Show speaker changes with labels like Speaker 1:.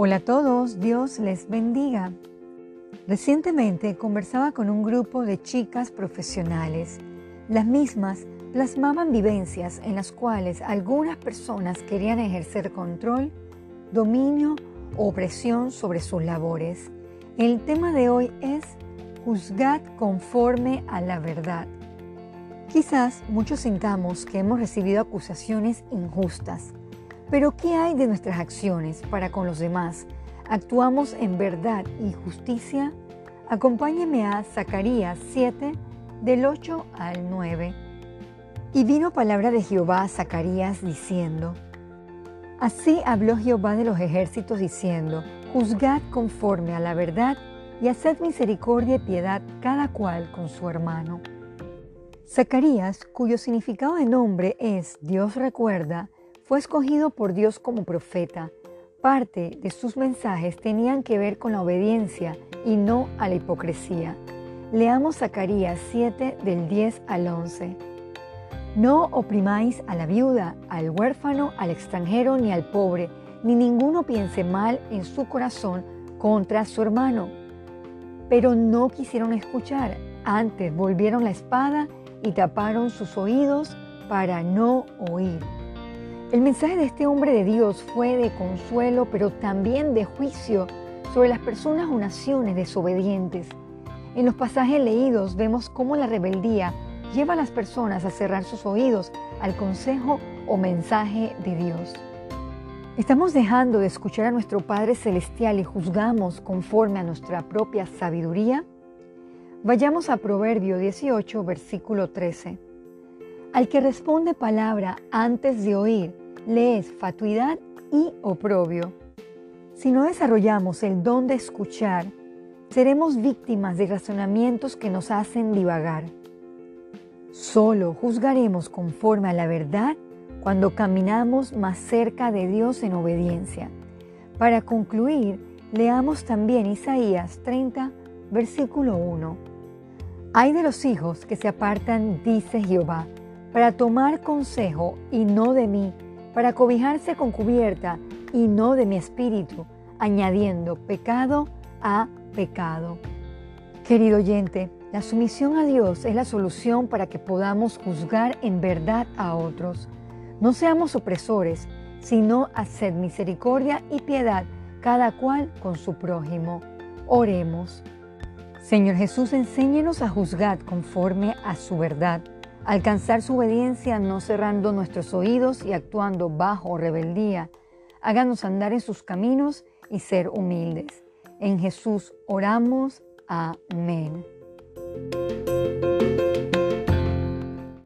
Speaker 1: Hola a todos, Dios les bendiga. Recientemente conversaba con un grupo de chicas profesionales. Las mismas plasmaban vivencias en las cuales algunas personas querían ejercer control, dominio o opresión sobre sus labores. El tema de hoy es juzgad conforme a la verdad. Quizás muchos sintamos que hemos recibido acusaciones injustas pero ¿qué hay de nuestras acciones para con los demás? ¿Actuamos en verdad y justicia? Acompáñeme a Zacarías 7, del 8 al 9. Y vino palabra de Jehová a Zacarías diciendo, Así habló Jehová de los ejércitos diciendo, Juzgad conforme a la verdad y haced misericordia y piedad cada cual con su hermano. Zacarías, cuyo significado de nombre es Dios recuerda, fue escogido por Dios como profeta. Parte de sus mensajes tenían que ver con la obediencia y no a la hipocresía. Leamos Zacarías 7 del 10 al 11. No oprimáis a la viuda, al huérfano, al extranjero ni al pobre, ni ninguno piense mal en su corazón contra su hermano. Pero no quisieron escuchar, antes volvieron la espada y taparon sus oídos para no oír. El mensaje de este hombre de Dios fue de consuelo, pero también de juicio sobre las personas o naciones desobedientes. En los pasajes leídos vemos cómo la rebeldía lleva a las personas a cerrar sus oídos al consejo o mensaje de Dios. ¿Estamos dejando de escuchar a nuestro Padre Celestial y juzgamos conforme a nuestra propia sabiduría? Vayamos a Proverbio 18, versículo 13. Al que responde palabra antes de oír, le es fatuidad y oprobio. Si no desarrollamos el don de escuchar, seremos víctimas de razonamientos que nos hacen divagar. Solo juzgaremos conforme a la verdad cuando caminamos más cerca de Dios en obediencia. Para concluir, leamos también Isaías 30, versículo 1. Hay de los hijos que se apartan, dice Jehová, para tomar consejo y no de mí, para cobijarse con cubierta y no de mi espíritu, añadiendo pecado a pecado. Querido oyente, la sumisión a Dios es la solución para que podamos juzgar en verdad a otros. No seamos opresores, sino haced misericordia y piedad cada cual con su prójimo. Oremos. Señor Jesús, enséñenos a juzgar conforme a su verdad Alcanzar su obediencia no cerrando nuestros oídos y actuando bajo rebeldía. Háganos andar en sus caminos y ser humildes. En Jesús oramos. Amén.